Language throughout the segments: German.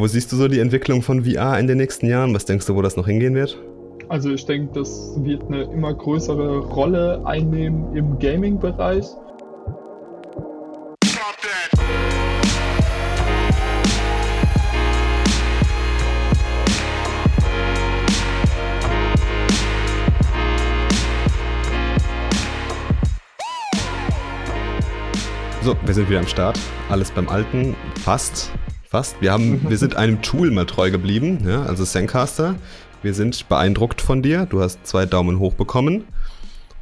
Wo siehst du so die Entwicklung von VR in den nächsten Jahren? Was denkst du, wo das noch hingehen wird? Also ich denke, das wird eine immer größere Rolle einnehmen im Gaming-Bereich. So, wir sind wieder am Start. Alles beim Alten, fast. Fast. Wir, haben, wir sind einem Tool mal treu geblieben, ja, also Zencaster. Wir sind beeindruckt von dir. Du hast zwei Daumen hoch bekommen.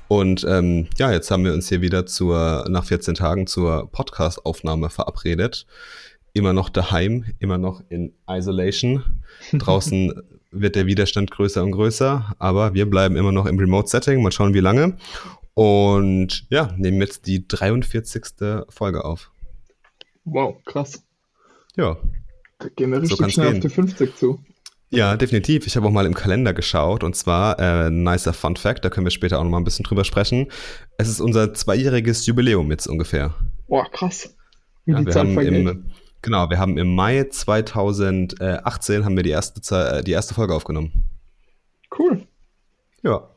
Und ähm, ja, jetzt haben wir uns hier wieder zur, nach 14 Tagen zur Podcast-Aufnahme verabredet. Immer noch daheim, immer noch in Isolation. Draußen wird der Widerstand größer und größer, aber wir bleiben immer noch im Remote-Setting. Mal schauen, wie lange. Und ja, nehmen jetzt die 43. Folge auf. Wow, krass. Ja. Da gehen wir richtig so schnell gehen. auf die 50 zu. Ja, definitiv. Ich habe auch mal im Kalender geschaut und zwar äh, nicer Fun Fact, da können wir später auch noch mal ein bisschen drüber sprechen. Es ist unser zweijähriges Jubiläum jetzt ungefähr. Boah, krass. Wie ja, die Zeit im, Genau, wir haben im Mai 2018 haben wir die erste, die erste Folge aufgenommen. Cool. Ja.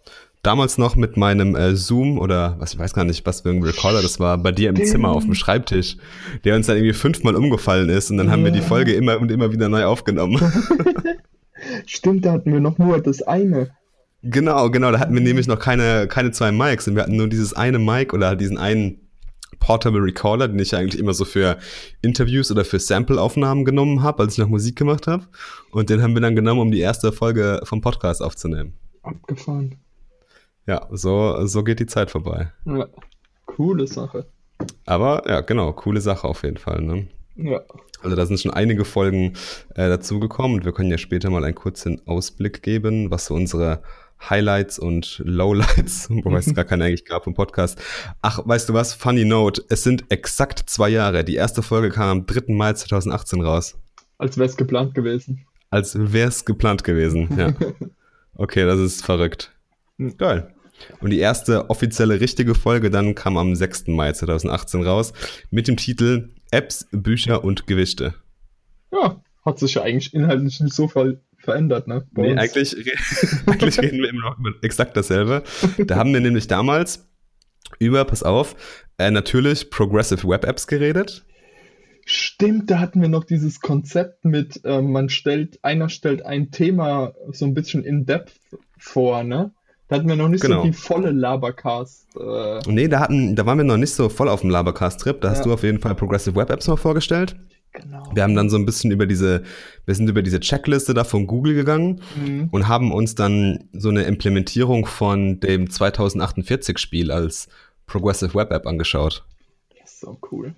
Damals noch mit meinem äh, Zoom oder was ich weiß gar nicht, was für ein Recorder das war, bei dir im Zimmer auf dem Schreibtisch, der uns dann irgendwie fünfmal umgefallen ist und dann ja. haben wir die Folge immer und immer wieder neu aufgenommen. Stimmt, da hatten wir noch nur das eine. Genau, genau, da hatten wir nämlich noch keine, keine zwei Mics und wir hatten nur dieses eine Mic oder diesen einen Portable Recorder, den ich eigentlich immer so für Interviews oder für Sample-Aufnahmen genommen habe, als ich noch Musik gemacht habe. Und den haben wir dann genommen, um die erste Folge vom Podcast aufzunehmen. Abgefahren. Ja, so, so geht die Zeit vorbei. Ja, coole Sache. Aber ja, genau, coole Sache auf jeden Fall. Ne? Ja. Also da sind schon einige Folgen äh, dazugekommen und wir können ja später mal einen kurzen Ausblick geben, was so unsere Highlights und Lowlights, wobei es gar keine eigentlich gab im Podcast. Ach, weißt du was? Funny Note, es sind exakt zwei Jahre. Die erste Folge kam am 3. Mai 2018 raus. Als wäre es geplant gewesen. Als wäre es geplant gewesen, ja. Okay, das ist verrückt. Hm. Geil. Und die erste offizielle richtige Folge dann kam am 6. Mai 2018 raus mit dem Titel Apps, Bücher und Gewichte. Ja, hat sich ja eigentlich inhaltlich nicht so viel verändert, ne? nee, eigentlich, eigentlich reden wir immer noch über exakt dasselbe. Da haben wir nämlich damals über, pass auf, äh, natürlich Progressive Web Apps geredet. Stimmt, da hatten wir noch dieses Konzept mit, äh, man stellt, einer stellt ein Thema so ein bisschen in Depth vor, ne? Da hatten wir noch nicht genau. so die volle Labercast. Äh nee, da, hatten, da waren wir noch nicht so voll auf dem Labercast-Trip. Da ja. hast du auf jeden Fall Progressive Web Apps mal vorgestellt. Genau. Wir haben dann so ein bisschen über diese, wir sind über diese Checkliste da von Google gegangen mhm. und haben uns dann so eine Implementierung von dem 2048 Spiel als Progressive Web App angeschaut. Das ist so cool.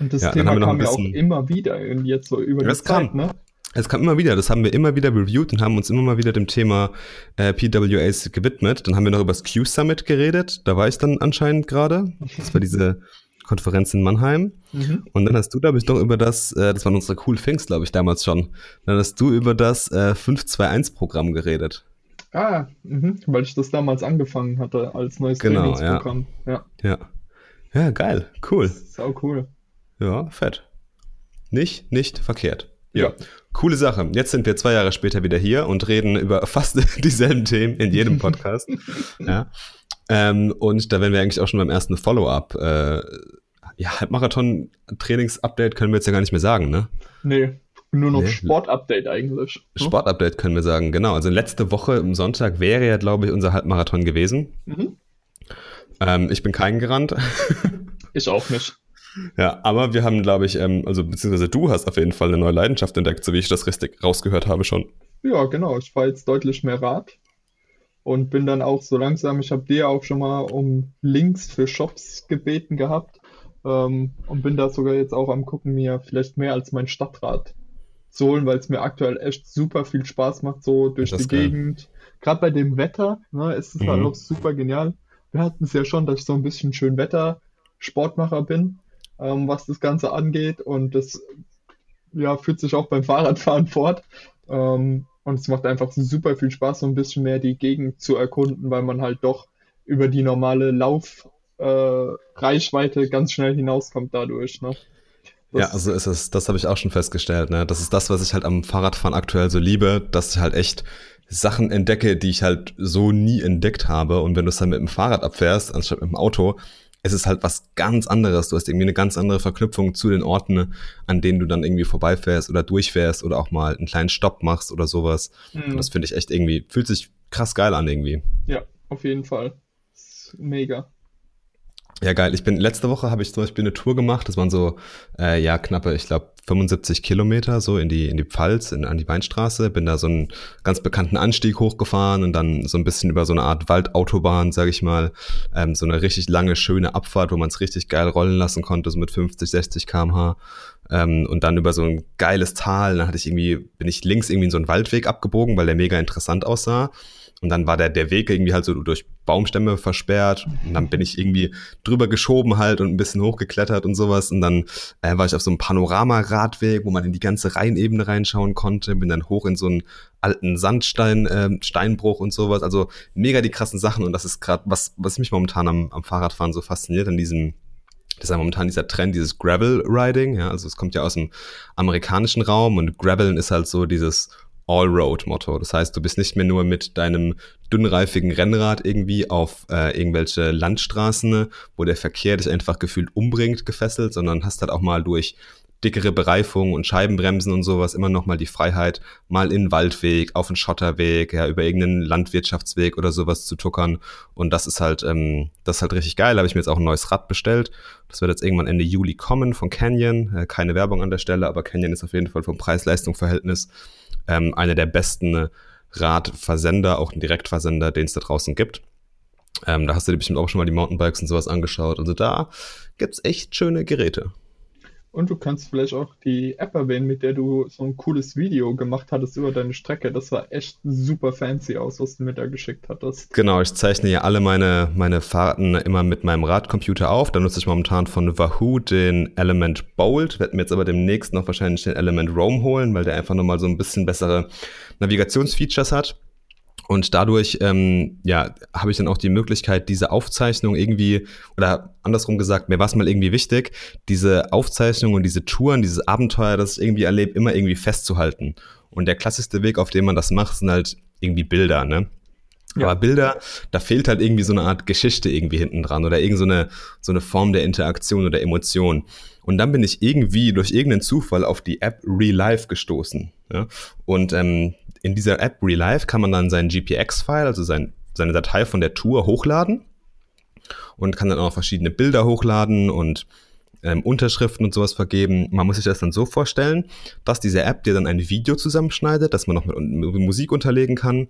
Und das ja, Thema kam ja auch immer wieder jetzt so über die Zeit, kam. ne? Es kam immer wieder, das haben wir immer wieder reviewed und haben uns immer mal wieder dem Thema äh, PWAs gewidmet. Dann haben wir noch über das Q-Summit geredet, da war ich dann anscheinend gerade. Das war diese Konferenz in Mannheim. Mhm. Und dann hast du, glaube ich, noch über das, äh, das waren unsere Cool Things, glaube ich, damals schon. Dann hast du über das äh, 521-Programm geredet. Ah, mh, weil ich das damals angefangen hatte als neues genau, Trainingsprogramm. Ja. ja. Ja, geil, cool. Sau cool. Ja, fett. Nicht, nicht verkehrt. Ja, coole Sache. Jetzt sind wir zwei Jahre später wieder hier und reden über fast dieselben Themen in jedem Podcast. ja. Ähm, und da wären wir eigentlich auch schon beim ersten Follow-up. Äh, ja, Halbmarathon-Trainings-Update können wir jetzt ja gar nicht mehr sagen, ne? Nee, nur noch nee. Sport-Update eigentlich. Ne? Sport-Update können wir sagen, genau. Also letzte Woche am Sonntag wäre ja, glaube ich, unser Halbmarathon gewesen. Mhm. Ähm, ich bin keinen gerannt. ich auch nicht. Ja, aber wir haben, glaube ich, ähm, also beziehungsweise du hast auf jeden Fall eine neue Leidenschaft entdeckt, so wie ich das richtig rausgehört habe schon. Ja, genau. Ich fahre jetzt deutlich mehr Rad und bin dann auch so langsam, ich habe dir auch schon mal um Links für Shops gebeten gehabt ähm, und bin da sogar jetzt auch am gucken, mir vielleicht mehr als mein Stadtrad zu holen, weil es mir aktuell echt super viel Spaß macht, so durch die geil. Gegend. Gerade bei dem Wetter, ne, ist es halt mhm. halt auch super genial. Wir hatten es ja schon, dass ich so ein bisschen schön Wetter Sportmacher bin ähm, was das Ganze angeht. Und das ja, führt sich auch beim Fahrradfahren fort. Ähm, und es macht einfach super viel Spaß, so ein bisschen mehr die Gegend zu erkunden, weil man halt doch über die normale Laufreichweite äh, ganz schnell hinauskommt dadurch. Ne? Das ja, also ist es, das habe ich auch schon festgestellt. Ne? Das ist das, was ich halt am Fahrradfahren aktuell so liebe, dass ich halt echt Sachen entdecke, die ich halt so nie entdeckt habe. Und wenn du es dann mit dem Fahrrad abfährst, anstatt mit dem Auto, es ist halt was ganz anderes. Du hast irgendwie eine ganz andere Verknüpfung zu den Orten, an denen du dann irgendwie vorbeifährst oder durchfährst oder auch mal einen kleinen Stopp machst oder sowas. Mhm. Und das finde ich echt irgendwie, fühlt sich krass geil an irgendwie. Ja, auf jeden Fall. Mega. Ja, geil. Ich bin letzte Woche habe ich zum Beispiel eine Tour gemacht. Das waren so äh, ja knappe, ich glaube 75 Kilometer so in die in die Pfalz in, an die Weinstraße. Bin da so einen ganz bekannten Anstieg hochgefahren und dann so ein bisschen über so eine Art Waldautobahn, sage ich mal, ähm, so eine richtig lange schöne Abfahrt, wo man es richtig geil rollen lassen konnte, so mit 50, 60 km/h. Ähm, und dann über so ein geiles Tal. Dann hatte ich irgendwie bin ich links irgendwie in so einen Waldweg abgebogen, weil der mega interessant aussah. Und dann war der, der Weg irgendwie halt so durch Baumstämme versperrt. Und dann bin ich irgendwie drüber geschoben halt und ein bisschen hochgeklettert und sowas. Und dann äh, war ich auf so einem Panoramaradweg, wo man in die ganze Rheinebene reinschauen konnte. Bin dann hoch in so einen alten Sandstein, äh, Steinbruch und sowas. Also mega die krassen Sachen. Und das ist gerade, was, was mich momentan am, am Fahrradfahren so fasziniert, an diesem das ist ja momentan dieser Trend, dieses Gravel-Riding, ja, also es kommt ja aus dem amerikanischen Raum und Graveln ist halt so dieses All-Road-Motto. Das heißt, du bist nicht mehr nur mit deinem dünnreifigen Rennrad irgendwie auf äh, irgendwelche Landstraßen, wo der Verkehr dich einfach gefühlt umbringt, gefesselt, sondern hast halt auch mal durch dickere Bereifung und Scheibenbremsen und sowas immer noch mal die Freiheit, mal in den Waldweg, auf einen Schotterweg, ja, über irgendeinen Landwirtschaftsweg oder sowas zu tuckern. Und das ist halt, ähm, das ist halt richtig geil. Habe ich mir jetzt auch ein neues Rad bestellt. Das wird jetzt irgendwann Ende Juli kommen von Canyon. Äh, keine Werbung an der Stelle, aber Canyon ist auf jeden Fall vom Preis-Leistung-Verhältnis ähm, einer der besten Radversender, auch ein Direktversender, den es da draußen gibt. Ähm, da hast du dir bestimmt auch schon mal die Mountainbikes und sowas angeschaut. Also da gibt es echt schöne Geräte. Und du kannst vielleicht auch die App erwähnen, mit der du so ein cooles Video gemacht hattest über deine Strecke. Das sah echt super fancy aus, was du mir da geschickt hattest. Genau, ich zeichne ja alle meine, meine Fahrten immer mit meinem Radcomputer auf. Da nutze ich momentan von Wahoo den Element Bold. Werde mir jetzt aber demnächst noch wahrscheinlich den Element Roam holen, weil der einfach nochmal so ein bisschen bessere Navigationsfeatures hat. Und dadurch, ähm, ja, habe ich dann auch die Möglichkeit, diese Aufzeichnung irgendwie, oder andersrum gesagt, mir war es mal irgendwie wichtig, diese Aufzeichnung und diese Touren, dieses Abenteuer, das ich irgendwie erlebe, immer irgendwie festzuhalten. Und der klassischste Weg, auf dem man das macht, sind halt irgendwie Bilder, ne? Ja. Aber Bilder, da fehlt halt irgendwie so eine Art Geschichte irgendwie hinten dran oder irgend so eine, so eine Form der Interaktion oder Emotion. Und dann bin ich irgendwie durch irgendeinen Zufall auf die App Real Life gestoßen. Ja? Und ähm, in dieser App Real Life kann man dann seinen GPX-File, also sein, seine Datei von der Tour hochladen und kann dann auch verschiedene Bilder hochladen und ähm, Unterschriften und sowas vergeben. Man muss sich das dann so vorstellen, dass diese App dir dann ein Video zusammenschneidet, das man noch mit, mit Musik unterlegen kann.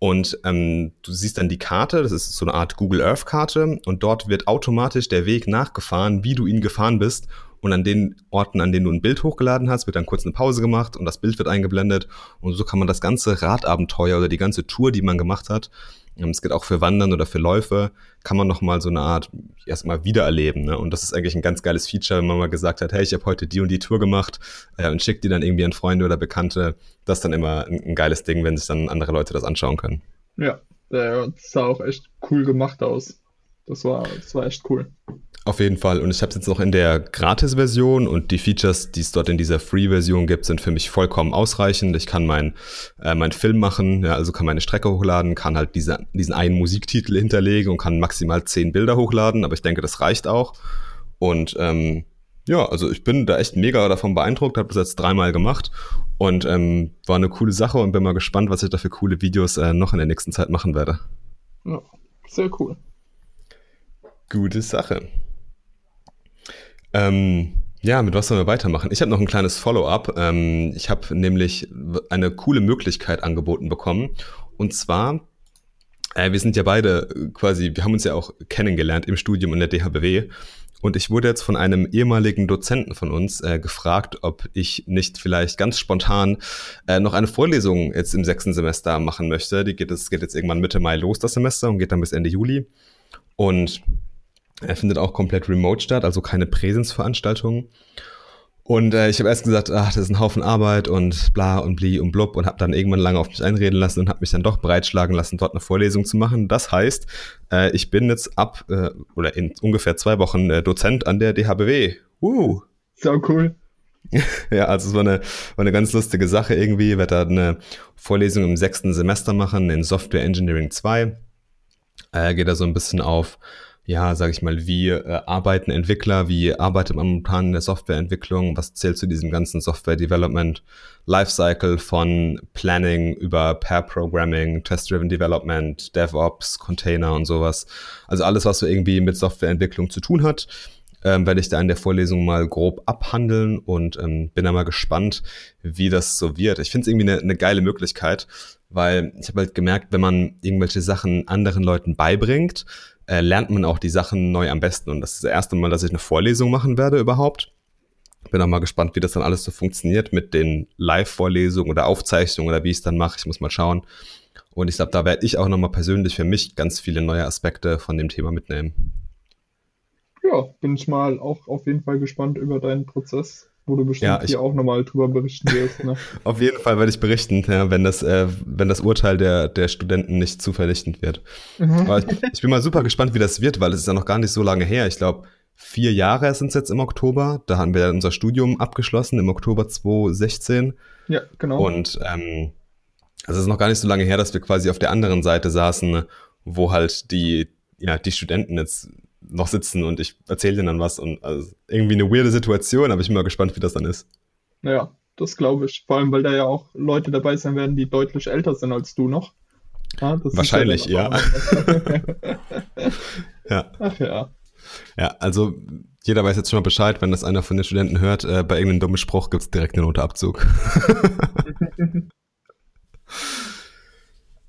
Und ähm, du siehst dann die Karte, das ist so eine Art Google Earth Karte. Und dort wird automatisch der Weg nachgefahren, wie du ihn gefahren bist. Und an den Orten, an denen du ein Bild hochgeladen hast, wird dann kurz eine Pause gemacht und das Bild wird eingeblendet. Und so kann man das ganze Radabenteuer oder die ganze Tour, die man gemacht hat, es geht auch für Wandern oder für Läufe, kann man nochmal so eine Art erstmal wiedererleben. Ne? Und das ist eigentlich ein ganz geiles Feature, wenn man mal gesagt hat, hey, ich habe heute die und die Tour gemacht äh, und schickt die dann irgendwie an Freunde oder Bekannte. Das ist dann immer ein, ein geiles Ding, wenn sich dann andere Leute das anschauen können. Ja, das sah auch echt cool gemacht aus. Das war, das war echt cool. Auf jeden Fall. Und ich habe es jetzt noch in der Gratis-Version und die Features, die es dort in dieser Free-Version gibt, sind für mich vollkommen ausreichend. Ich kann meinen äh, mein Film machen, ja, also kann meine Strecke hochladen, kann halt diese, diesen einen Musiktitel hinterlegen und kann maximal zehn Bilder hochladen, aber ich denke, das reicht auch. Und ähm, ja, also ich bin da echt mega davon beeindruckt, habe das jetzt dreimal gemacht und ähm, war eine coole Sache und bin mal gespannt, was ich da für coole Videos äh, noch in der nächsten Zeit machen werde. Ja, sehr cool. Gute Sache. Ähm, ja, mit was sollen wir weitermachen? Ich habe noch ein kleines Follow-up. Ähm, ich habe nämlich eine coole Möglichkeit angeboten bekommen. Und zwar, äh, wir sind ja beide quasi, wir haben uns ja auch kennengelernt im Studium in der DHBW. Und ich wurde jetzt von einem ehemaligen Dozenten von uns äh, gefragt, ob ich nicht vielleicht ganz spontan äh, noch eine Vorlesung jetzt im sechsten Semester machen möchte. Die geht, es geht jetzt irgendwann Mitte Mai los, das Semester, und geht dann bis Ende Juli. Und er findet auch komplett remote statt, also keine Präsenzveranstaltungen. Und äh, ich habe erst gesagt, ach, das ist ein Haufen Arbeit und bla und bli und blub und habe dann irgendwann lange auf mich einreden lassen und habe mich dann doch breitschlagen lassen, dort eine Vorlesung zu machen. Das heißt, äh, ich bin jetzt ab äh, oder in ungefähr zwei Wochen äh, Dozent an der DHBW. Uh. So cool. ja, also es war eine, war eine ganz lustige Sache irgendwie. Ich werde da eine Vorlesung im sechsten Semester machen in Software Engineering 2. Äh, geht da so ein bisschen auf ja, sage ich mal, wie äh, arbeiten Entwickler, wie arbeitet man momentan in der Softwareentwicklung, was zählt zu diesem ganzen Software Development Lifecycle von Planning über Pair Programming, Test-Driven Development, DevOps, Container und sowas. Also alles, was so irgendwie mit Softwareentwicklung zu tun hat, ähm, werde ich da in der Vorlesung mal grob abhandeln und ähm, bin da mal gespannt, wie das so wird. Ich finde es irgendwie eine, eine geile Möglichkeit, weil ich habe halt gemerkt, wenn man irgendwelche Sachen anderen Leuten beibringt, äh, lernt man auch die Sachen neu am besten. Und das ist das erste Mal, dass ich eine Vorlesung machen werde überhaupt. Bin auch mal gespannt, wie das dann alles so funktioniert mit den Live-Vorlesungen oder Aufzeichnungen oder wie ich es dann mache. Ich muss mal schauen. Und ich glaube, da werde ich auch nochmal persönlich für mich ganz viele neue Aspekte von dem Thema mitnehmen. Ja, bin ich mal auch auf jeden Fall gespannt über deinen Prozess wo du bestimmt ja, ich, hier auch nochmal drüber berichten wirst. Ne? Auf jeden Fall werde ich berichten, ja, wenn, das, äh, wenn das Urteil der, der Studenten nicht zu vernichtend wird. Mhm. Ich, ich, bin mal super gespannt, wie das wird, weil es ist ja noch gar nicht so lange her. Ich glaube, vier Jahre sind es jetzt im Oktober. Da haben wir unser Studium abgeschlossen, im Oktober 2016. Ja, genau. Und ähm, also es ist noch gar nicht so lange her, dass wir quasi auf der anderen Seite saßen, wo halt die, ja, die Studenten jetzt noch sitzen und ich erzähle denen dann was und also irgendwie eine weirde Situation, aber ich bin mal gespannt, wie das dann ist. Naja, das glaube ich. Vor allem, weil da ja auch Leute dabei sein werden, die deutlich älter sind als du noch. Ja, Wahrscheinlich, ja. ja. Ach ja. Ja, also jeder weiß jetzt schon mal Bescheid, wenn das einer von den Studenten hört, äh, bei irgendeinem dummen Spruch gibt es direkt einen Noteabzug.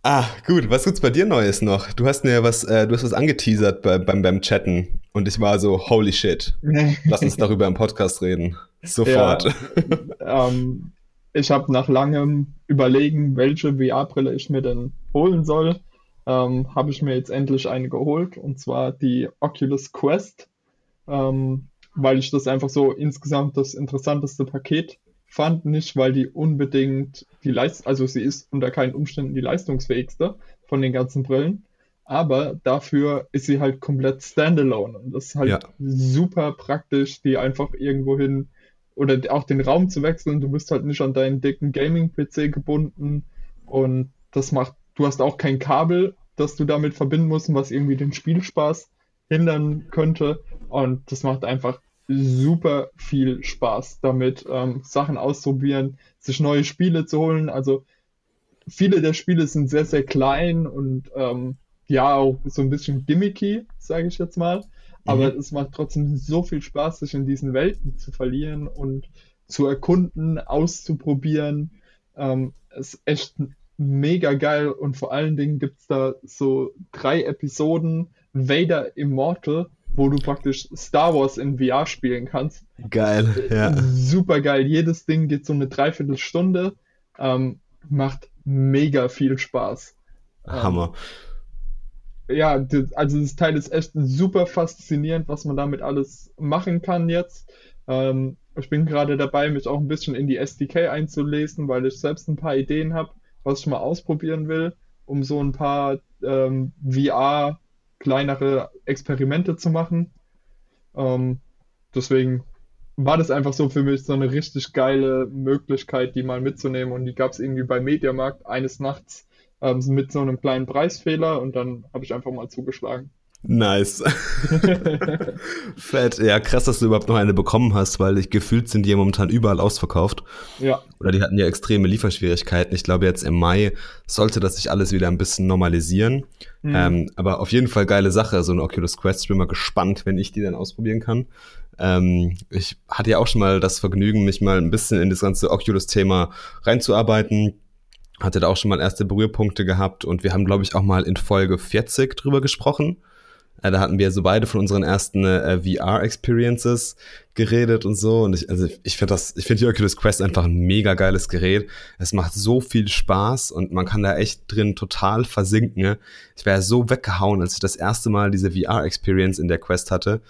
Ah, gut. Was gibt's bei dir Neues noch? Du hast mir was, äh, du hast was angeteasert bei, beim, beim Chatten und ich war so, holy shit. Lass uns darüber im Podcast reden. Sofort. Ja, ähm, ich habe nach langem Überlegen, welche VR-Brille ich mir denn holen soll, ähm, habe ich mir jetzt endlich eine geholt und zwar die Oculus Quest, ähm, weil ich das einfach so insgesamt das interessanteste Paket fand nicht, weil die unbedingt die Leistung, also sie ist unter keinen Umständen die leistungsfähigste von den ganzen Brillen, aber dafür ist sie halt komplett standalone und das ist halt ja. super praktisch, die einfach irgendwo hin oder auch den Raum zu wechseln. Du bist halt nicht an deinen dicken Gaming-PC gebunden und das macht, du hast auch kein Kabel, das du damit verbinden musst, was irgendwie den Spielspaß hindern könnte. Und das macht einfach super viel Spaß damit, ähm, Sachen auszuprobieren, sich neue Spiele zu holen. Also viele der Spiele sind sehr, sehr klein und ähm, ja, auch so ein bisschen gimmicky, sage ich jetzt mal. Aber mhm. es macht trotzdem so viel Spaß, sich in diesen Welten zu verlieren und zu erkunden, auszuprobieren. Ähm, ist echt mega geil und vor allen Dingen gibt es da so drei Episoden Vader Immortal wo du praktisch Star Wars in VR spielen kannst. Geil, ja. Super geil. Jedes Ding geht so eine Dreiviertelstunde. Ähm, macht mega viel Spaß. Hammer. Ähm, ja, also das Teil ist echt super faszinierend, was man damit alles machen kann jetzt. Ähm, ich bin gerade dabei, mich auch ein bisschen in die SDK einzulesen, weil ich selbst ein paar Ideen habe, was ich mal ausprobieren will, um so ein paar ähm, VR kleinere Experimente zu machen. Ähm, deswegen war das einfach so für mich so eine richtig geile Möglichkeit, die mal mitzunehmen. Und die gab es irgendwie bei Mediamarkt eines Nachts ähm, mit so einem kleinen Preisfehler und dann habe ich einfach mal zugeschlagen. Nice. Fett. Ja, krass, dass du überhaupt noch eine bekommen hast, weil ich gefühlt sind die ja momentan überall ausverkauft. Ja. Oder die hatten ja extreme Lieferschwierigkeiten. Ich glaube, jetzt im Mai sollte das sich alles wieder ein bisschen normalisieren. Mhm. Ähm, aber auf jeden Fall geile Sache, so ein Oculus Quest. Ich bin mal gespannt, wenn ich die dann ausprobieren kann. Ähm, ich hatte ja auch schon mal das Vergnügen, mich mal ein bisschen in das ganze Oculus-Thema reinzuarbeiten hatte da auch schon mal erste Berührpunkte gehabt und wir haben, glaube ich, auch mal in Folge 40 drüber gesprochen. Äh, da hatten wir so beide von unseren ersten äh, VR-Experiences geredet und so. Und ich, also ich finde das, ich finde die Oculus Quest einfach ein mega geiles Gerät. Es macht so viel Spaß und man kann da echt drin total versinken. Ne? Ich wäre so weggehauen, als ich das erste Mal diese VR-Experience in der Quest hatte.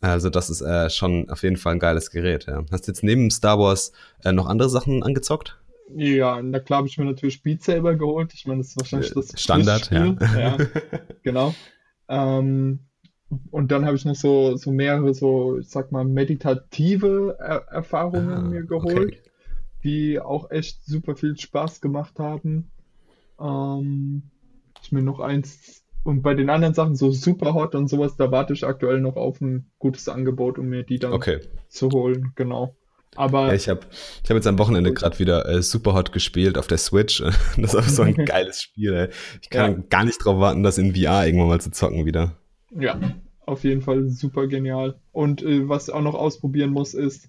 Also das ist äh, schon auf jeden Fall ein geiles Gerät. Ja. Hast du jetzt neben Star Wars äh, noch andere Sachen angezockt? Ja, na klar habe ich mir natürlich Beat Saber geholt. Ich meine, das ist wahrscheinlich das Standard, ja. ja. Genau. Ähm, und dann habe ich noch so, so mehrere, so, ich sag mal, meditative er Erfahrungen Ah, mir geholt, okay. die auch echt super viel Spaß gemacht haben. Ähm, ich mir noch eins, und bei den anderen Sachen, so Superhot und sowas, da warte ich aktuell noch auf ein gutes Angebot, um mir die dann Okay. zu holen, genau. Ja, Aber ich habe ich hab jetzt am Wochenende gerade wieder äh, Superhot gespielt auf der Switch. Das ist auch so ein geiles Spiel, ey. Ich kann ja, gar nicht drauf warten, das in VR irgendwann mal zu zocken wieder. ja, auf jeden Fall super genial. Und äh, was ich auch noch ausprobieren muss, ist,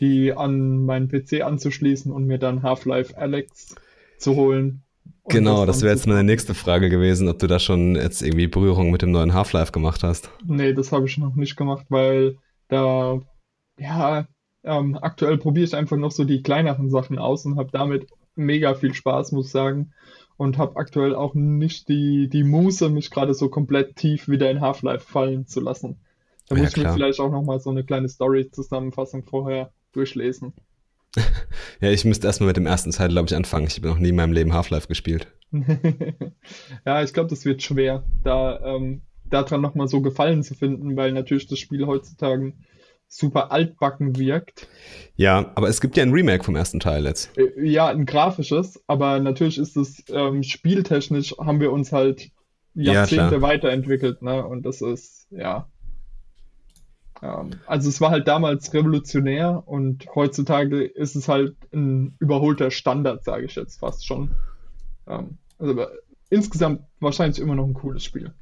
die an meinen PC anzuschließen und mir dann Half-Life Alyx zu holen Genau, das das wäre jetzt meine nächste Frage gewesen, ob du da schon jetzt irgendwie Berührung mit dem neuen Half-Life gemacht hast. Nee, das habe ich noch nicht gemacht, weil da, ja, ähm, aktuell probiere ich einfach noch so die kleineren Sachen aus und habe damit mega viel Spaß, muss ich sagen. Und habe aktuell auch nicht die, die Muße, mich gerade so komplett tief wieder in Half-Life fallen zu lassen. Da Ja, muss ich mir klar. vielleicht auch nochmal so eine kleine Story-Zusammenfassung vorher durchlesen. Ja, ich müsste erstmal mit dem ersten Teil, glaube ich, anfangen. Ich habe noch nie in meinem Leben Half-Life gespielt. Ja, ich glaube, das wird schwer, da ähm, daran nochmal so Gefallen zu finden, weil natürlich das Spiel heutzutage super altbacken wirkt. Ja, aber es gibt ja ein Remake vom ersten Teil jetzt. Äh, Ja, ein grafisches, aber natürlich ist es ähm, spieltechnisch haben wir uns halt Ja, Jahrzehnte klar. weiterentwickelt, ne? Und das ist, ja, ähm, also es war halt damals revolutionär und heutzutage ist es halt ein überholter Standard, sage ich jetzt fast schon. Ähm, also aber insgesamt wahrscheinlich immer noch ein cooles Spiel.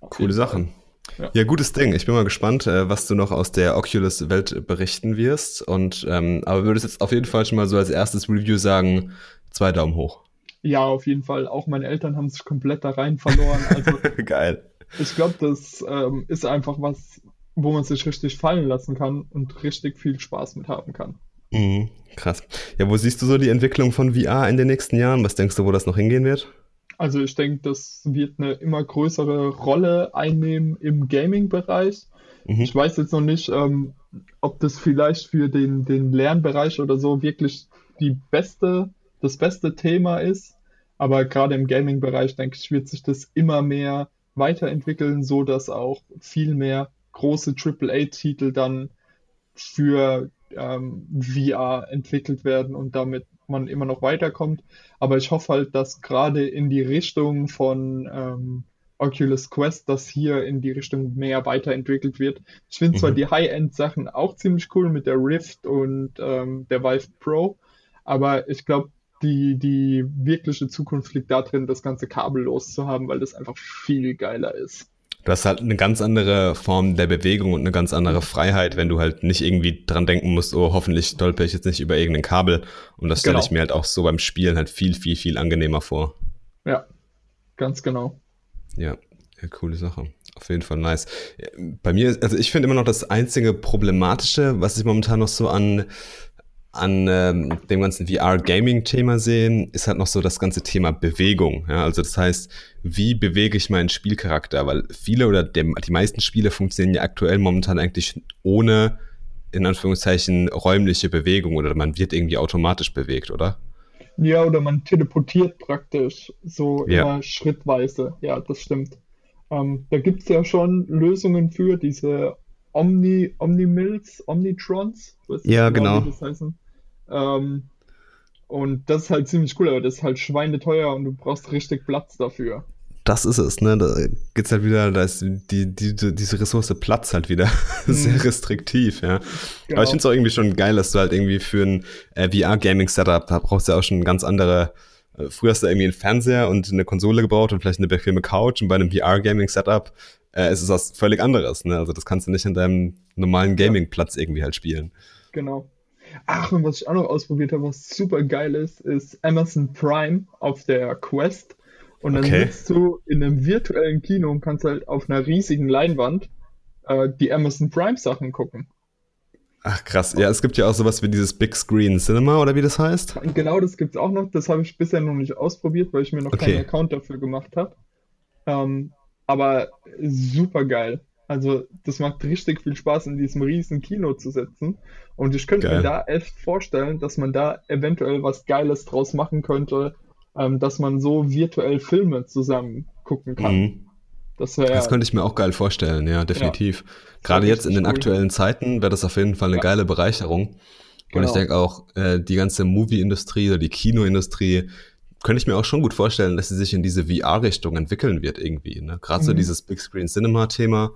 Coole. Sachen. Ja. Ja, gutes Ding. Ich bin mal gespannt, äh, was du noch aus der Oculus-Welt berichten wirst. Und ähm, aber würdest jetzt auf jeden Fall schon mal so als erstes Review sagen, zwei Daumen hoch. Ja, auf jeden Fall. Auch meine Eltern haben sich komplett da rein verloren. Also Geil. ich glaube, das ähm, ist einfach was, wo man sich richtig fallen lassen kann und richtig viel Spaß mit haben kann. Mhm, krass. Ja, wo siehst du so die Entwicklung von VR in den nächsten Jahren? Was denkst du, wo das noch hingehen wird? Also ich denke, das wird eine immer größere Rolle einnehmen im Gaming-Bereich. Mhm. Ich weiß jetzt noch nicht, ähm, ob das vielleicht für den, den Lernbereich oder so wirklich die beste, das beste Thema ist. Aber gerade im Gaming-Bereich, denke ich, wird sich das immer mehr weiterentwickeln, so dass auch viel mehr große AAA-Titel dann für ähm, VR entwickelt werden und damit man immer noch weiterkommt. Aber ich hoffe halt, dass gerade in die Richtung von ähm, Oculus Quest, dass hier in die Richtung mehr weiterentwickelt wird. Ich finde zwar Mhm. die High-End-Sachen auch ziemlich cool mit der Rift und ähm, der Vive Pro, aber ich glaube, die, die wirkliche Zukunft liegt darin, das ganze kabellos zu haben, weil das einfach viel geiler ist. Du hast halt eine ganz andere Form der Bewegung und eine ganz andere Freiheit, wenn du halt nicht irgendwie dran denken musst, oh, hoffentlich stolper ich jetzt nicht über irgendein Kabel. Und das stelle Genau. ich mir halt auch so beim Spielen halt viel, viel, viel angenehmer vor. Ja, ganz genau. Ja, ja, coole Sache. Auf jeden Fall nice. Bei mir, also ich finde immer noch das einzige Problematische, was ich momentan noch so an, an ähm, dem ganzen VR-Gaming-Thema sehe, ist halt noch so das ganze Thema Bewegung. Ja, also das heißt, wie bewege ich meinen Spielcharakter? Weil viele oder der, die meisten Spiele funktionieren ja aktuell momentan eigentlich ohne, in Anführungszeichen, räumliche Bewegung oder man wird irgendwie automatisch bewegt, oder? Ja, oder man teleportiert praktisch so Ja. immer schrittweise. Ja, das stimmt. Ähm, da gibt es ja schon Lösungen für diese Omni, Omnimills, Omnitrons. Ja, genau. wie das heißen. Ähm, und das ist halt ziemlich cool, aber das ist halt schweineteuer und du brauchst richtig Platz dafür. Das ist es, ne? Da geht's halt wieder, da ist die, die, die, diese Ressource Platz halt wieder sehr restriktiv, ja. Aber ich Genau. finde es auch irgendwie schon geil, dass du halt irgendwie für ein äh, VR-Gaming-Setup, da brauchst du ja auch schon ganz andere. Äh, früher hast du irgendwie einen Fernseher und eine Konsole gebaut und vielleicht eine bequeme Couch und bei einem VR-Gaming-Setup äh, ist es was völlig anderes, ne? Also das kannst du nicht in deinem normalen Gaming-Platz irgendwie halt spielen. Genau. Ach, und was ich auch noch ausprobiert habe, was super geil ist, ist Amazon Prime auf der Quest. Und dann Okay. sitzt du in einem virtuellen Kino und kannst halt auf einer riesigen Leinwand äh, die Amazon Prime Sachen gucken. Ach krass, ja, es gibt ja auch sowas wie dieses Big Screen Cinema oder wie das heißt. Genau das gibt's auch noch. Das habe ich bisher noch nicht ausprobiert, weil ich mir noch Okay. keinen Account dafür gemacht habe. Ähm, aber super geil. Also das macht richtig viel Spaß, in diesem riesen Kino zu sitzen. Und ich könnte Geil. mir da echt vorstellen, dass man da eventuell was Geiles draus machen könnte, ähm, dass man so virtuell Filme zusammen gucken kann. Mhm. Das, wär, das könnte ich mir auch geil vorstellen, ja, definitiv. Ja, Gerade jetzt in den cool. aktuellen Zeiten wäre das auf jeden Fall eine ja. geile Bereicherung. Genau. Und ich genau. denke auch, äh, die ganze Movie-Industrie oder die Kinoindustrie, könnte ich mir auch schon gut vorstellen, dass sie sich in diese VR-Richtung entwickeln wird irgendwie. Ne? Gerade mhm. so dieses Big Screen Cinema-Thema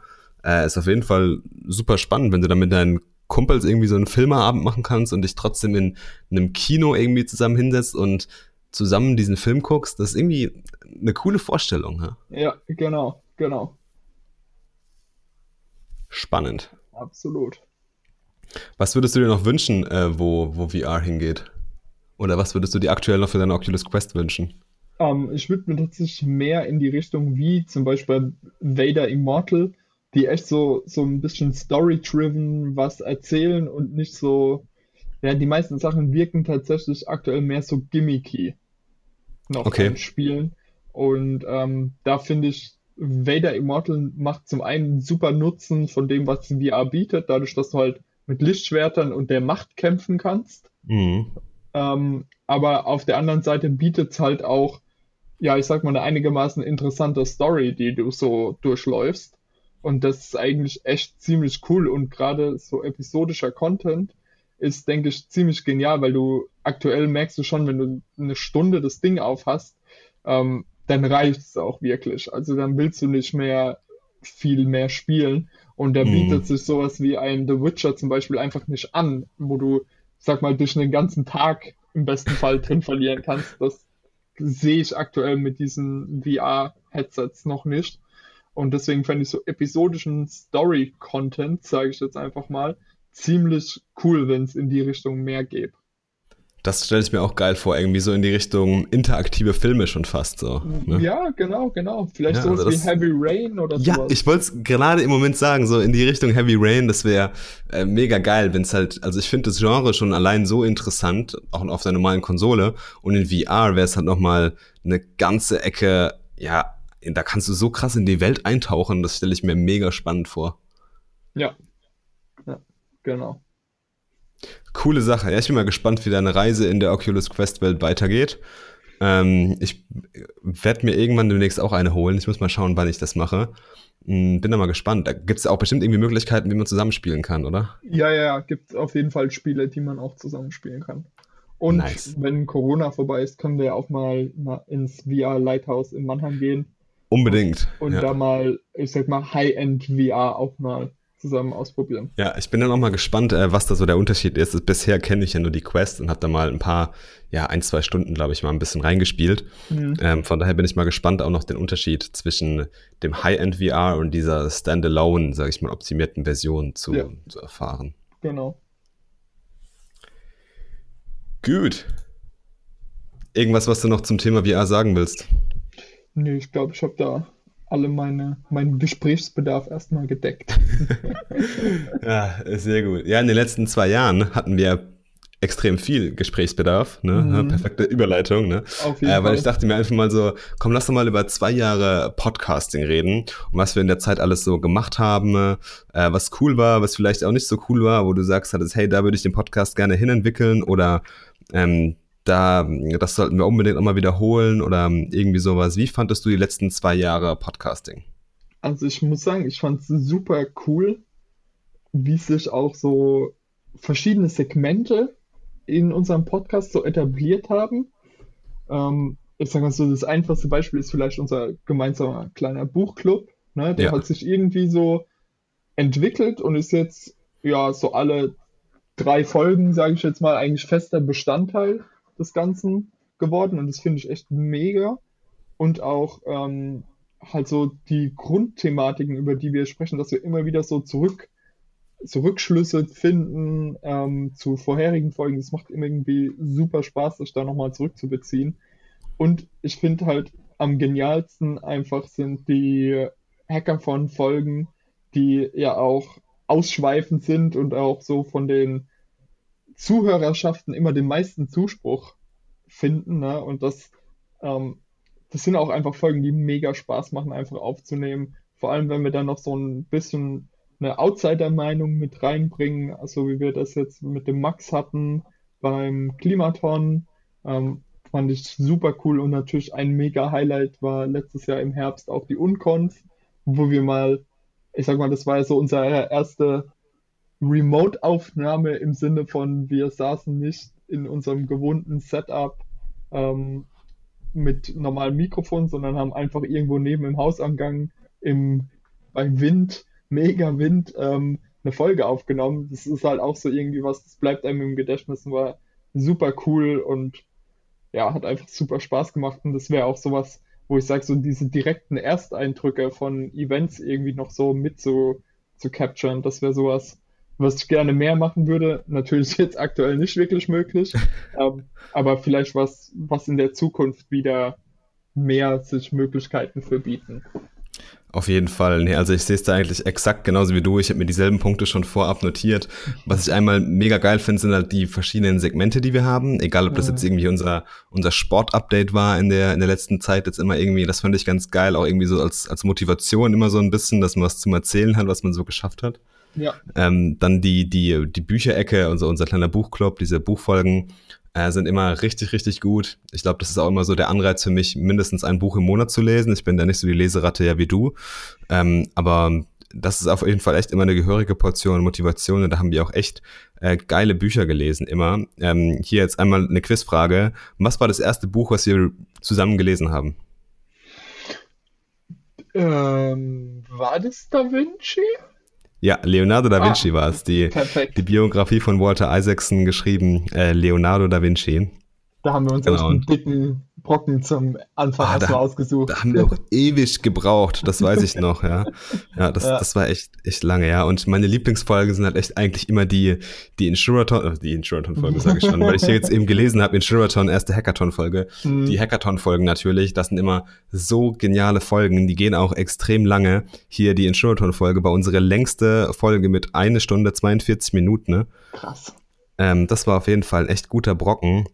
äh, ist auf jeden Fall super spannend, wenn du dann mit deinen Kumpels irgendwie so einen Filmerabend machen kannst und dich trotzdem in einem Kino irgendwie zusammen hinsetzt und zusammen diesen Film guckst. Das ist irgendwie eine coole Vorstellung. Ja, ja genau, genau. Spannend. Absolut. Was würdest du dir noch wünschen, äh, wo, wo VR hingeht? Oder was würdest du dir aktuell noch für deine Oculus Quest wünschen? Um, ähm, ich würde mir tatsächlich mehr in die Richtung wie zum Beispiel Vader Immortal, die echt so, so ein bisschen story-driven was erzählen und nicht so. Ja, die meisten Sachen wirken tatsächlich aktuell mehr so gimmicky noch okay. Spielen. Und ähm, da finde ich, Vader Immortal macht zum einen super Nutzen von dem, was VR bietet, dadurch, dass du halt mit Lichtschwertern und der Macht kämpfen kannst. Mhm. Ähm, aber auf der anderen Seite bietet es halt auch, ja, ich sag mal, eine einigermaßen interessante Story, die du so durchläufst. Und das ist eigentlich echt ziemlich cool. Und gerade so episodischer Content ist, denke ich, ziemlich genial, weil du aktuell merkst du schon, wenn du eine Stunde das Ding aufhast, ähm, dann reicht es auch wirklich. Also dann willst du nicht mehr viel mehr spielen. Und da mhm. bietet sich sowas wie ein The Witcher zum Beispiel einfach nicht an, wo du sag mal, dich einen ganzen Tag im besten Fall drin verlieren kannst. Das sehe ich aktuell mit diesen VR-Headsets noch nicht. Und deswegen fände ich so episodischen Story-Content, sage ich jetzt einfach mal, ziemlich cool, wenn es in die Richtung mehr gäbe. Das stelle ich mir auch geil vor, irgendwie so in die Richtung interaktive Filme schon fast so. Ne? Ja, genau, genau. Vielleicht ja, sowas also wie Heavy Rain oder so. Ja, ich wollte es gerade im Moment sagen, so in die Richtung Heavy Rain, das wäre äh, mega geil, wenn es halt, also ich finde das Genre schon allein so interessant, auch auf der normalen Konsole und in VR wäre es halt nochmal eine ganze Ecke, ja, da kannst du so krass in die Welt eintauchen, das stelle ich mir mega spannend vor. Ja, ja, genau. Coole Sache. Ja, ich bin mal gespannt, wie deine Reise in der Oculus Quest Welt weitergeht. Ähm, ich werde mir irgendwann demnächst auch eine holen. Ich muss mal schauen, wann ich das mache. Hm, bin da mal gespannt. Da gibt es auch bestimmt irgendwie Möglichkeiten, wie man zusammenspielen kann, oder? Ja, ja, gibt es auf jeden Fall Spiele, die man auch zusammenspielen kann. Und nice. wenn Corona vorbei ist, können wir auch mal ins VR Lighthouse in Mannheim gehen. Unbedingt. Und, ja. da mal, ich sag mal, High-End VR auch mal zusammen ausprobieren. Ja, ich bin dann auch mal gespannt, äh, was da so der Unterschied ist. Bisher kenne ich ja nur die Quest und habe da mal ein paar, ja, ein, zwei Stunden, glaube ich, mal ein bisschen reingespielt. Mhm. Ähm, von daher bin ich mal gespannt, auch noch den Unterschied zwischen dem High-End VR und dieser Standalone, sage ich mal, optimierten Version zu, ja. zu erfahren. Genau. Gut. Irgendwas, was du noch zum Thema VR sagen willst? Nee, ich glaube, ich habe da alle meine, meinen Gesprächsbedarf erstmal gedeckt. ja, sehr gut. Ja, in den letzten zwei Jahren hatten wir extrem viel Gesprächsbedarf, ne? Mhm. Perfekte Überleitung, ne? Auf jeden äh, weil Fall. ich dachte mir einfach mal so, komm, lass doch mal über zwei Jahre Podcasting reden und was wir in der Zeit alles so gemacht haben, äh, was cool war, was vielleicht auch nicht so cool war, wo du sagst hattest, hey, da würde ich den Podcast gerne hinentwickeln oder ähm, da, das sollten wir unbedingt nochmal wiederholen oder irgendwie sowas. Wie fandest du die letzten zwei Jahre Podcasting? Also ich muss sagen, ich fand es super cool, wie sich auch so verschiedene Segmente in unserem Podcast so etabliert haben. Ähm, ich sage mal so, das einfachste Beispiel ist vielleicht unser gemeinsamer kleiner Buchclub. Ne? Der ja. hat sich irgendwie so entwickelt und ist jetzt ja so alle drei Folgen, sage ich jetzt mal, eigentlich fester Bestandteil des Ganzen geworden und das finde ich echt mega. Und auch ähm, halt so die Grundthematiken, über die wir sprechen, dass wir immer wieder so zurück, so Rückschlüsse finden ähm, zu vorherigen Folgen. Das macht immer irgendwie super Spaß, sich da nochmal zurückzubeziehen. Und ich finde halt am genialsten einfach sind die Hacker von Folgen, die ja auch ausschweifend sind und auch so von den Zuhörerschaften immer den meisten Zuspruch finden. Ne? Und das, ähm, das sind auch einfach Folgen, die mega Spaß machen, einfach aufzunehmen. Vor allem, wenn wir dann noch so ein bisschen eine Outsider-Meinung mit reinbringen, also wie wir das jetzt mit dem Max hatten beim Klimaton. Ähm, fand ich super cool und natürlich ein mega Highlight war letztes Jahr im Herbst auch die Unconf, wo wir mal, ich sag mal, das war ja so unsere erste Remote-Aufnahme im Sinne von, wir saßen nicht in unserem gewohnten Setup ähm, mit normalem Mikrofon, sondern haben einfach irgendwo neben im Hausangang im, beim Wind, mega Wind, ähm, eine Folge aufgenommen. Das ist halt auch so irgendwie was, das bleibt einem im Gedächtnis und war super cool und ja, hat einfach super Spaß gemacht und das wäre auch sowas, wo ich sage, so diese direkten Ersteindrücke von Events irgendwie noch so mit zu, zu capturen, das wäre sowas, was ich gerne mehr machen würde. Natürlich jetzt aktuell nicht wirklich möglich, ähm, aber vielleicht was, was in der Zukunft wieder mehr sich Möglichkeiten für bieten. Auf jeden Fall. Nee, also ich sehe es da eigentlich exakt genauso wie du. Ich habe mir dieselben Punkte schon vorab notiert. Was ich einmal mega geil finde, sind halt die verschiedenen Segmente, die wir haben. Egal, ob das jetzt irgendwie unser, unser Sport-Update war in der, in der letzten Zeit, jetzt immer irgendwie, das fand ich ganz geil, auch irgendwie so als, als Motivation immer so ein bisschen, dass man was zum Erzählen hat, was man so geschafft hat. Ja. Ähm, dann die, die, die Bücherecke, also unser kleiner Buchclub, diese Buchfolgen äh, sind immer richtig, richtig gut. Ich glaube, das ist auch immer so der Anreiz für mich, mindestens ein Buch im Monat zu lesen. Ich bin da nicht so die Leseratte ja wie du. Ähm, aber das ist auf jeden Fall echt immer eine gehörige Portion Motivation und da haben wir auch echt äh, geile Bücher gelesen immer. Ähm, hier jetzt einmal eine Quizfrage. Was war das erste Buch, was wir zusammen gelesen haben? Ähm, war das Da Vinci? Ja, Leonardo da Vinci ah, war es. Die, die Biografie von Walter Isaacson geschrieben, äh, Leonardo da Vinci. Da haben wir uns genau. echt einen dicken Brocken zum Anfang ah, erstmal ausgesucht. Da haben wir auch ewig gebraucht, das weiß ich noch, ja. Ja, das, ja. das war echt, echt lange, ja. Und meine Lieblingsfolgen sind halt echt eigentlich immer die, die Inshuraton, äh, die Inshuraton-Folge sage ich schon, weil ich hier jetzt eben gelesen habe, Inshuraton, erste Hackathon-Folge. Mhm. Die Hackathon-Folgen natürlich, das sind immer so geniale Folgen, die gehen auch extrem lange. Hier die Inshuraton-Folge war unsere längste Folge mit eine Stunde 42 Minuten, ne? Krass. Ähm, das war auf jeden Fall ein echt guter Brocken.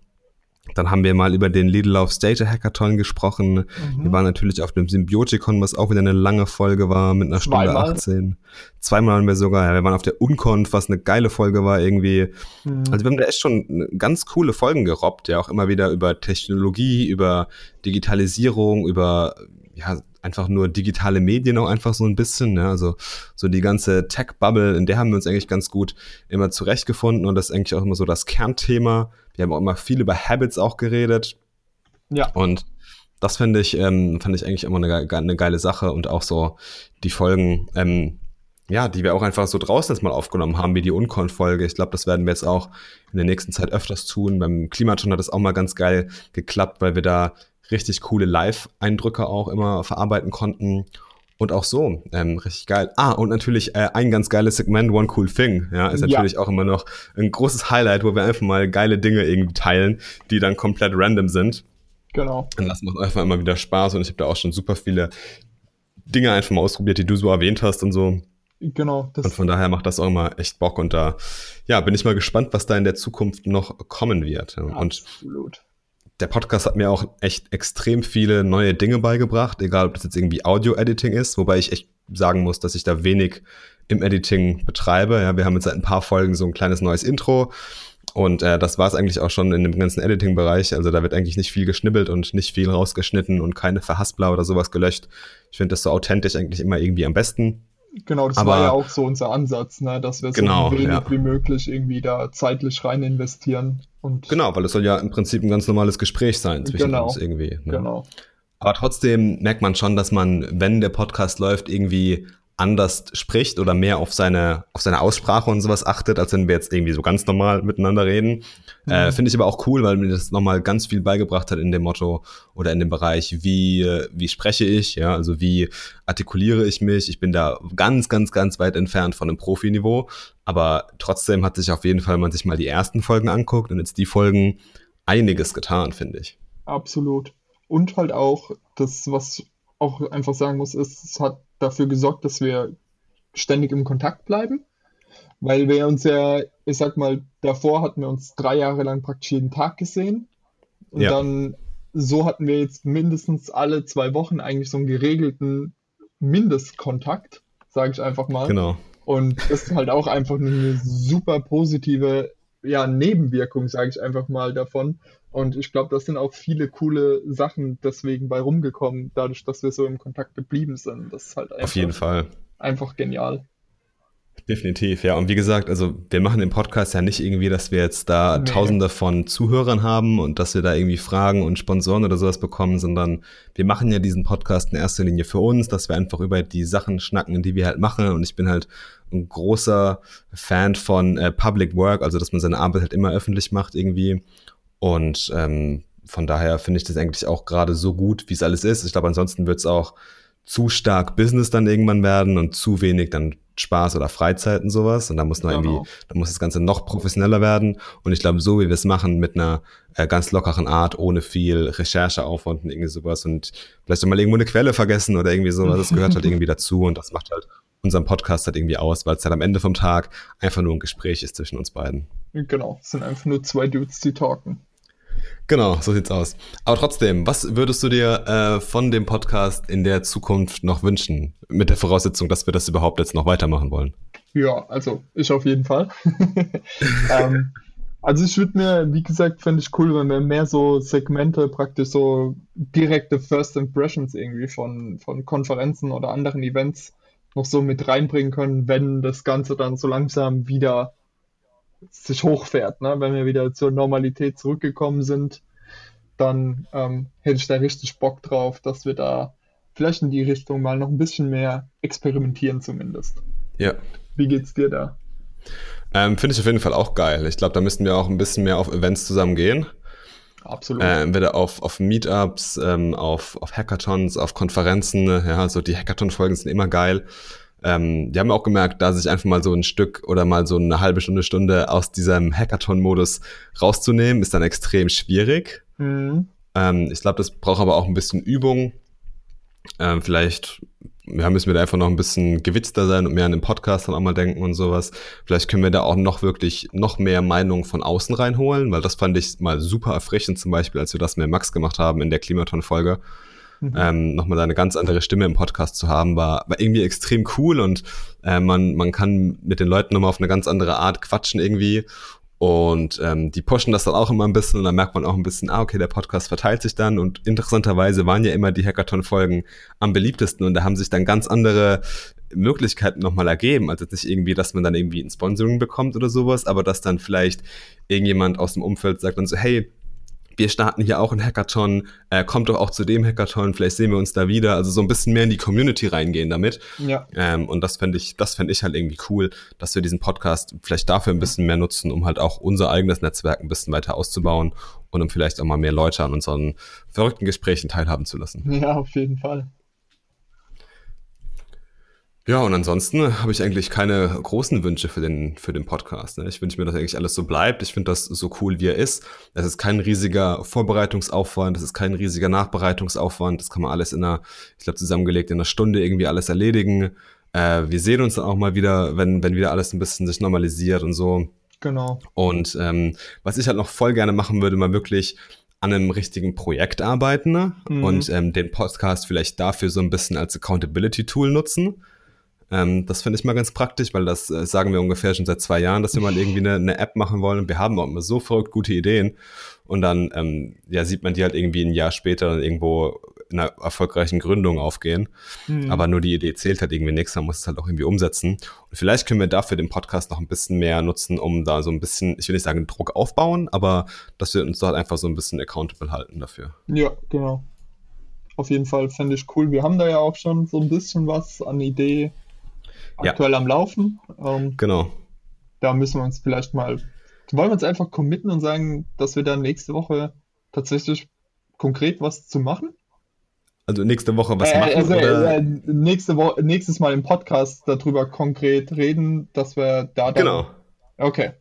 Dann haben wir mal über den Lidl Love Data Hackathon gesprochen. Mhm. Wir waren natürlich auf dem Symbiotikon, was auch wieder eine lange Folge war mit einer Zweimal. Stunde 18. Zweimal waren wir sogar, ja, wir waren auf der Unconf, was eine geile Folge war irgendwie. Mhm. Also wir haben da echt schon ganz coole Folgen gerobbt, ja, auch immer wieder über Technologie, über Digitalisierung, über ja, einfach nur digitale Medien auch einfach so ein bisschen. Ne? Also so die ganze Tech-Bubble, in der haben wir uns eigentlich ganz gut immer zurechtgefunden und das ist eigentlich auch immer so das Kernthema. Wir haben auch immer viel über Habits auch geredet. Ja. Und das finde ich, ähm, fand ich eigentlich immer eine, eine, geile Sache und auch so die Folgen, ähm, ja, die wir auch einfach so draußen jetzt mal aufgenommen haben, wie die Uncon-Folge. Ich glaube, das werden wir jetzt auch in der nächsten Zeit öfters tun. Beim Klimaton hat das auch mal ganz geil geklappt, weil wir da richtig coole Live-Eindrücke auch immer verarbeiten konnten. Und auch so, ähm, richtig geil. Ah, und natürlich äh, ein ganz geiles Segment, One Cool Thing, ja, ist natürlich ja. auch immer noch ein großes Highlight, wo wir einfach mal geile Dinge irgendwie teilen, die dann komplett random sind. Genau. Und das macht einfach immer wieder Spaß und ich habe da auch schon super viele Dinge einfach mal ausprobiert, die du so erwähnt hast und so. Genau. und von daher macht das auch immer echt Bock und da, ja, bin ich mal gespannt, was da in der Zukunft noch kommen wird. Und Absolut der Podcast hat mir auch echt extrem viele neue Dinge beigebracht, egal ob das jetzt irgendwie Audio-Editing ist, wobei ich echt sagen muss, dass ich da wenig im Editing betreibe. Ja, wir haben jetzt seit ein paar Folgen so ein kleines neues Intro und äh, das war es eigentlich auch schon in dem ganzen Editing-Bereich. Also da wird eigentlich nicht viel geschnibbelt und nicht viel rausgeschnitten und keine Verhaspler oder sowas gelöscht. Ich finde das so authentisch eigentlich immer irgendwie am besten. Genau, das Aber, war ja auch so unser Ansatz, ne? dass wir genau, so wenig ja. wie möglich irgendwie da zeitlich rein investieren. Und genau, weil es soll ja im Prinzip ein ganz normales Gespräch sein zwischen genau, uns irgendwie. Ne? Genau. Aber trotzdem merkt man schon, dass man, wenn der Podcast läuft, irgendwie anders spricht oder mehr auf seine, auf seine Aussprache und sowas achtet, als wenn wir jetzt irgendwie so ganz normal miteinander reden. Äh, mhm. Äh, Finde ich aber auch cool, weil mir das nochmal ganz viel beigebracht hat in dem Motto oder in dem Bereich, wie, wie spreche ich, ja, also wie artikuliere ich mich. Ich bin da ganz, ganz, ganz weit entfernt von einem Profiniveau, aber trotzdem hat sich auf jeden Fall, wenn man sich mal die ersten Folgen anguckt und jetzt die Folgen, einiges getan, finde ich. Absolut. Und halt auch das, was auch einfach sagen muss, ist, es hat dafür gesorgt, dass wir ständig im Kontakt bleiben, weil wir uns ja, ich sag mal, davor hatten wir uns drei Jahre lang praktisch jeden Tag gesehen und ja. dann so hatten wir jetzt mindestens alle zwei Wochen eigentlich so einen geregelten Mindestkontakt, sage ich einfach mal. Genau. Und das ist halt auch einfach eine super positive ja, Nebenwirkungen, sage ich einfach mal, davon. Und ich glaube, das sind auch viele coole Sachen deswegen bei rumgekommen, dadurch, dass wir so im Kontakt geblieben sind. Das ist halt einfach, Auf jeden Fall. einfach genial. Definitiv, ja. Und wie gesagt, also wir machen den Podcast ja nicht irgendwie, dass wir jetzt da Nee. tausende von Zuhörern haben und dass wir da irgendwie Fragen und Sponsoren oder sowas bekommen, sondern wir machen ja diesen Podcast in erster Linie für uns, dass wir einfach über die Sachen schnacken, die wir halt machen. Und ich bin halt ein großer Fan von äh, Public Work, also dass man seine Arbeit halt immer öffentlich macht irgendwie. Und ähm, von daher finde ich das eigentlich auch gerade so gut, wie es alles ist. Ich glaube, ansonsten wird es auch zu stark Business dann irgendwann werden und zu wenig dann Spaß oder Freizeit und sowas. Und da muss noch Genau. irgendwie, da muss das Ganze noch professioneller werden. Und ich glaube, so wie wir es machen, mit einer äh, ganz lockeren Art, ohne viel Rechercheaufwand und irgendwie sowas und vielleicht auch mal irgendwo eine Quelle vergessen oder irgendwie sowas, das gehört halt irgendwie dazu und das macht halt unseren Podcast halt irgendwie aus, weil es halt am Ende vom Tag einfach nur ein Gespräch ist zwischen uns beiden. Genau, es sind einfach nur zwei Dudes, die talken. Genau, so sieht's aus. Aber trotzdem, was würdest du dir äh, von dem Podcast in der Zukunft noch wünschen? Mit der Voraussetzung, dass wir das überhaupt jetzt noch weitermachen wollen. Ja, also ich auf jeden Fall. ähm, also ich würde mir, wie gesagt, fände ich cool, wenn wir mehr so Segmente, praktisch so direkte First Impressions irgendwie von, von Konferenzen oder anderen Events noch so mit reinbringen können, wenn das Ganze dann so langsam wieder sich hochfährt, ne? Wenn wir wieder zur Normalität zurückgekommen sind, dann ähm, hätte ich da richtig Bock drauf, dass wir da vielleicht in die Richtung mal noch ein bisschen mehr experimentieren zumindest. Ja. Wie geht's dir da? Ähm, Finde ich auf jeden Fall auch geil. Ich glaube, da müssten wir auch ein bisschen mehr auf Events zusammen gehen. Absolut. Äh, entweder auf, auf Meetups, ähm, auf, auf Hackathons, auf Konferenzen. Ja, also die Hackathon-Folgen sind immer geil. Ähm, die haben auch gemerkt, da sich einfach mal so ein Stück oder mal so eine halbe Stunde, Stunde aus diesem Hackathon-Modus rauszunehmen, ist dann extrem schwierig. Mhm. Ähm, ich glaube, das braucht aber auch ein bisschen Übung. Ähm, vielleicht ja, müssen wir da einfach noch ein bisschen gewitzter sein und mehr an den Podcast dann auch mal denken und sowas. Vielleicht können wir da auch noch wirklich noch mehr Meinungen von außen reinholen, weil das fand ich mal super erfrischend zum Beispiel, als wir das mit Max gemacht haben in der Klimaton-Folge. Mhm. Ähm, nochmal eine ganz andere Stimme im Podcast zu haben, war, war irgendwie extrem cool und äh, man, man kann mit den Leuten nochmal auf eine ganz andere Art quatschen irgendwie. Und ähm, die pushen das dann auch immer ein bisschen und dann merkt man auch ein bisschen, ah, okay, der Podcast verteilt sich dann und interessanterweise waren ja immer die Hackathon-Folgen am beliebtesten und da haben sich dann ganz andere Möglichkeiten nochmal ergeben. Also jetzt nicht irgendwie, dass man dann irgendwie ein Sponsoring bekommt oder sowas, aber dass dann vielleicht irgendjemand aus dem Umfeld sagt dann so, hey, wir starten hier auch ein Hackathon, äh, kommt doch auch zu dem Hackathon, vielleicht sehen wir uns da wieder. Also so ein bisschen mehr in die Community reingehen damit. Ja, Ähm, und das fände ich, das fände ich halt irgendwie cool, dass wir diesen Podcast vielleicht dafür ein bisschen mehr nutzen, um halt auch unser eigenes Netzwerk ein bisschen weiter auszubauen und um vielleicht auch mal mehr Leute an unseren verrückten Gesprächen teilhaben zu lassen. ja, auf jeden Fall. Ja, und ansonsten habe ich eigentlich keine großen Wünsche für den, für den Podcast. Ne? Ich wünsche mir, dass eigentlich alles so bleibt. Ich finde das so cool, wie er ist. Es ist kein riesiger Vorbereitungsaufwand, es ist kein riesiger Nachbereitungsaufwand. Das kann man alles in einer, ich glaube, zusammengelegt in einer Stunde irgendwie alles erledigen. Äh, wir sehen uns dann auch mal wieder, wenn, wenn wieder alles ein bisschen sich normalisiert und so. Genau. Und ähm, was ich halt noch voll gerne machen würde, mal wirklich an einem richtigen Projekt arbeiten ne? Mhm. und ähm, den Podcast vielleicht dafür so ein bisschen als Accountability-Tool nutzen. Ähm, das finde ich mal ganz praktisch, weil das äh, sagen wir ungefähr schon seit zwei Jahren, dass wir mal irgendwie eine, eine App machen wollen und wir haben auch immer so verrückt gute Ideen und dann ähm, ja, sieht man die halt irgendwie ein Jahr später dann irgendwo in einer erfolgreichen Gründung aufgehen. Mhm. Aber nur die Idee zählt halt irgendwie nichts, man muss es halt auch irgendwie umsetzen. Und vielleicht können wir dafür den Podcast noch ein bisschen mehr nutzen, um da so ein bisschen, ich will nicht sagen Druck aufbauen, aber dass wir uns dort einfach so ein bisschen accountable halten dafür. Ja, genau. Auf jeden Fall fände ich cool. Wir haben da ja auch schon so ein bisschen was an Idee Ja. aktuell am Laufen. Ähm, Genau. da müssen wir uns vielleicht mal, wollen wir uns einfach committen und sagen, dass wir dann nächste Woche tatsächlich konkret was zu machen? Also nächste Woche was Äh, machen also, oder? äh, nächste Woche, nächstes Mal im Podcast darüber konkret reden, dass wir da dann. genau. Okay.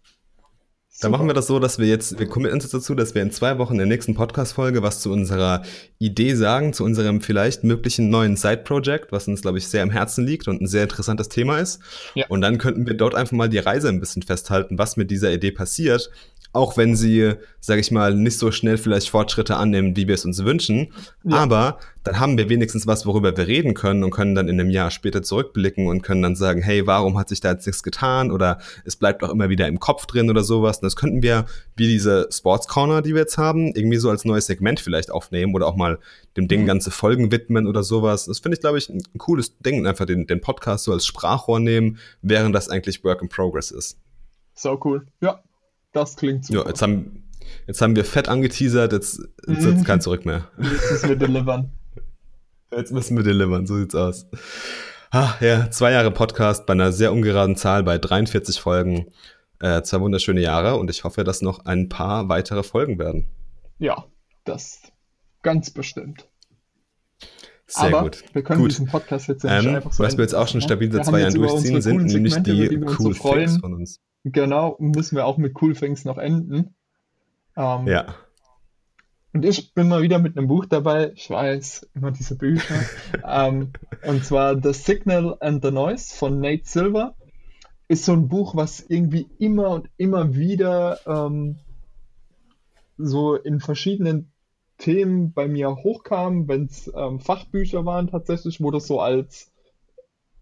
Dann machen wir das so, dass wir jetzt, wir uns jetzt dazu, dass wir in zwei Wochen in der nächsten Podcast-Folge was zu unserer Idee sagen, zu unserem vielleicht möglichen neuen Side-Project, was uns, glaube ich, sehr am Herzen liegt und ein sehr interessantes Thema ist. Ja. Und dann könnten wir dort einfach mal die Reise ein bisschen festhalten, was mit dieser Idee passiert. Auch wenn sie, sage ich mal, nicht so schnell vielleicht Fortschritte annehmen, wie wir es uns wünschen. Ja. Aber dann haben wir wenigstens was, worüber wir reden können und können dann in einem Jahr später zurückblicken und können dann sagen, hey, warum hat sich da jetzt nichts getan? Oder es bleibt auch immer wieder im Kopf drin oder sowas. Und das könnten wir, wie diese Sports Corner, die wir jetzt haben, irgendwie so als neues Segment vielleicht aufnehmen oder auch mal dem Ding mhm. ganze Folgen widmen oder sowas. Das finde ich, glaube ich, ein, ein cooles Ding, einfach den, den Podcast so als Sprachrohr nehmen, während das eigentlich Work in Progress ist. So cool. Ja, das klingt super. Ja, jetzt haben, jetzt haben wir fett angeteasert, jetzt, jetzt mhm. kein Zurück mehr. Jetzt müssen wir delivern. Jetzt müssen wir delivern, so sieht's aus. Ah, ja, zwei Jahre Podcast bei einer sehr ungeraden Zahl, bei 43 Folgen. Äh, zwei wunderschöne Jahre und ich hoffe, dass noch ein paar weitere Folgen werden. Ja, das ganz bestimmt. Sehr Aber gut. Wir können gut. diesen Podcast jetzt ja nicht ähm, einfach so. Was wir jetzt auch schon stabil seit zwei Jahren durchziehen, sind nämlich die Cool so Facts von uns. Genau, müssen wir auch mit Cool Things noch enden. Ähm, ja. Und ich bin mal wieder mit einem Buch dabei. Ich weiß, immer diese Bücher. ähm, und zwar The Signal and the Noise von Nate Silver. Ist so ein Buch, was irgendwie immer und immer wieder ähm, so in verschiedenen Themen bei mir hochkam, wenn es ähm, Fachbücher waren tatsächlich, wo das so als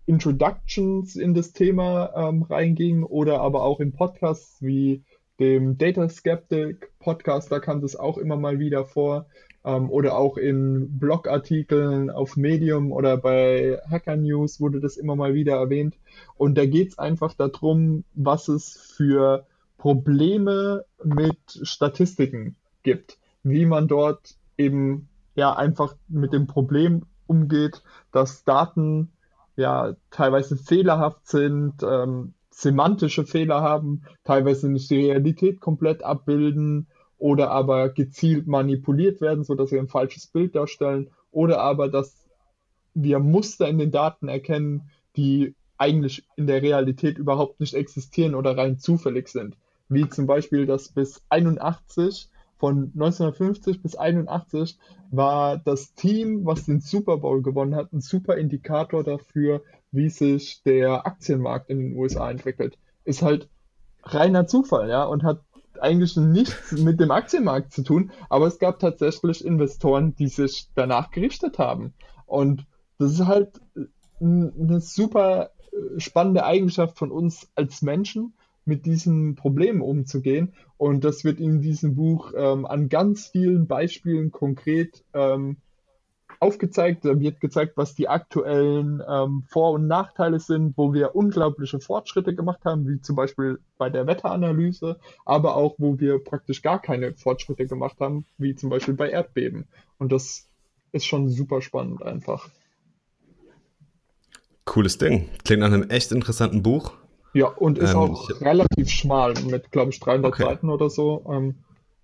Introductions in das Thema ähm, reinging oder aber auch in Podcasts wie dem Data Skeptic Podcast, da kam das auch immer mal wieder vor. Ähm, oder auch in Blogartikeln auf Medium oder bei Hacker News wurde das immer mal wieder erwähnt. Und da geht es einfach darum, was es für Probleme mit Statistiken gibt, wie man dort eben ja einfach mit dem Problem umgeht, dass Daten ja teilweise fehlerhaft sind, ähm, semantische Fehler haben, teilweise nicht die Realität komplett abbilden oder aber gezielt manipuliert werden, sodass sie ein falsches Bild darstellen oder aber, dass wir Muster in den Daten erkennen, die eigentlich in der Realität überhaupt nicht existieren oder rein zufällig sind. Wie zum Beispiel, dass bis 81 von 1950 bis 81 war das Team, was den Super Bowl gewonnen hat, ein super Indikator dafür, wie sich der Aktienmarkt in den USA entwickelt. Ist halt reiner Zufall, ja, und hat eigentlich nichts mit dem Aktienmarkt zu tun, aber es gab tatsächlich Investoren, die sich danach gerichtet haben. Und das ist halt eine super spannende Eigenschaft von uns als Menschen, mit diesen Problemen umzugehen. Und das wird in diesem Buch ähm, an ganz vielen Beispielen konkret ähm, aufgezeigt. Da wird gezeigt, was die aktuellen ähm, Vor- und Nachteile sind, wo wir unglaubliche Fortschritte gemacht haben, wie zum Beispiel bei der Wetteranalyse, aber auch, wo wir praktisch gar keine Fortschritte gemacht haben, wie zum Beispiel bei Erdbeben. Und das ist schon super spannend einfach. Cooles Ding. Klingt nach einem echt interessanten Buch. Ja, und ist ähm, auch ich, relativ schmal mit, glaube ich, 300 okay. Seiten oder so. Ähm,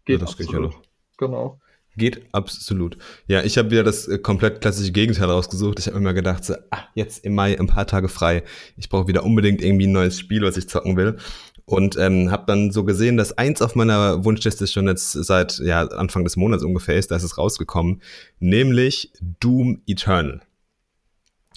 geht ja, das absolut. geht ja noch. Genau. Geht absolut. Ja, ich habe wieder das äh, komplett klassische Gegenteil rausgesucht. Ich habe immer gedacht, so, ah, jetzt im Mai ein paar Tage frei. Ich brauche wieder unbedingt irgendwie ein neues Spiel, was ich zocken will. Und ähm, habe dann so gesehen, dass eins auf meiner Wunschliste schon jetzt seit ja, Anfang des Monats ungefähr ist, da ist es rausgekommen, nämlich Doom Eternal.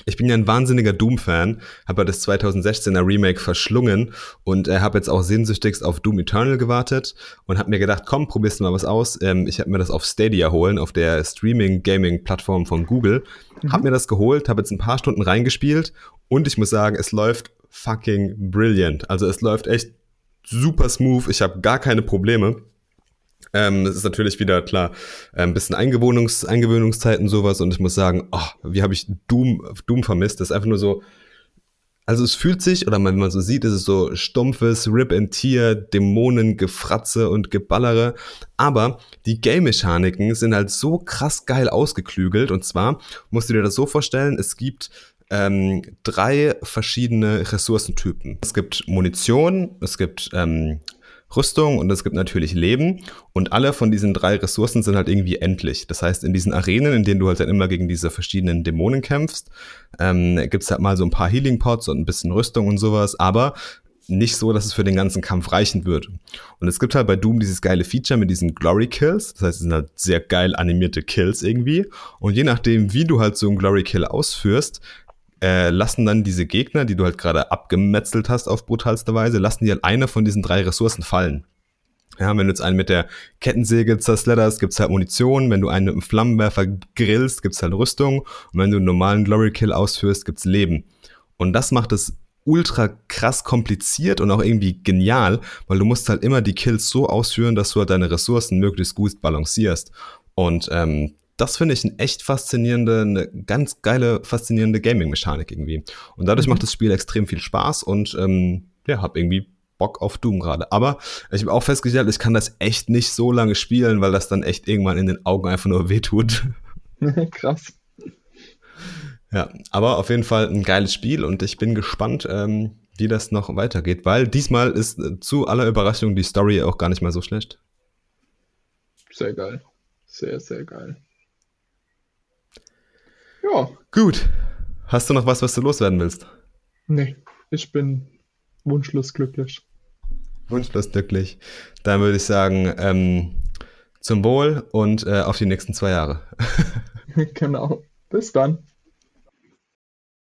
Ich bin ja ein wahnsinniger Doom-Fan, habe das 2016er Remake verschlungen und äh, habe jetzt auch sehnsüchtigst auf Doom Eternal gewartet und habe mir gedacht, komm, probierst du mal was aus. Ähm, ich habe mir das auf Stadia holen, auf der Streaming-Gaming-Plattform von Google. Mhm. Habe mir das geholt, habe jetzt ein paar Stunden reingespielt und ich muss sagen, es läuft fucking brilliant. Also es läuft echt super smooth. Ich habe gar keine Probleme. Ähm, es ist natürlich wieder klar äh, ein bisschen Eingewöhnungs Eingewöhnungszeiten sowas und ich muss sagen, oh, wie habe ich Doom, Doom vermisst? Das ist einfach nur so, also es fühlt sich, oder wenn man so sieht, ist es so stumpfes Rip and Tear, Dämonen, Gefratze und Geballere. Aber die Game-Mechaniken sind halt so krass geil ausgeklügelt. Und zwar musst du dir das so vorstellen, es gibt ähm, drei verschiedene Ressourcentypen. Es gibt Munition, es gibt ähm, Rüstung und es gibt natürlich Leben. Und alle von diesen drei Ressourcen sind halt irgendwie endlich. Das heißt, in diesen Arenen, in denen du halt dann immer gegen diese verschiedenen Dämonen kämpfst, ähm, gibt es halt mal so ein paar Healing Pots und ein bisschen Rüstung und sowas, aber nicht so, dass es für den ganzen Kampf reichen wird. Und es gibt halt bei Doom dieses geile Feature mit diesen Glory Kills. Das heißt, es sind halt sehr geil animierte Kills irgendwie. Und je nachdem, wie du halt so einen Glory Kill ausführst, äh, lassen dann diese Gegner, die du halt gerade abgemetzelt hast auf brutalste Weise, lassen die halt eine von diesen drei Ressourcen fallen. Ja, wenn du jetzt einen mit der Kettensäge zersledderst, gibt's halt Munition. Wenn du einen mit dem Flammenwerfer grillst, gibt's halt Rüstung. Und wenn du einen normalen Glory Kill ausführst, gibt's Leben. Und das macht es ultra krass kompliziert und auch irgendwie genial, weil du musst halt immer die Kills so ausführen, dass du halt deine Ressourcen möglichst gut balancierst. Und ähm, das finde ich eine echt faszinierende, eine ganz geile, faszinierende Gaming-Mechanik irgendwie. Und dadurch mhm. macht das Spiel extrem viel Spaß und ähm, ja, hab irgendwie Bock auf Doom gerade. Aber ich habe auch festgestellt, ich kann das echt nicht so lange spielen, weil das dann echt irgendwann in den Augen einfach nur wehtut. Krass. Ja, aber auf jeden Fall ein geiles Spiel und ich bin gespannt, ähm, wie das noch weitergeht, weil diesmal ist äh, zu aller Überraschung die Story auch gar nicht mal so schlecht. Sehr geil. Sehr, sehr geil. Ja. Gut. Hast du noch was, was du loswerden willst? Nee, ich bin wunschlos glücklich. Wunschlos glücklich. Dann würde ich sagen, ähm, zum Wohl und äh, auf die nächsten zwei Jahre. genau. Bis dann.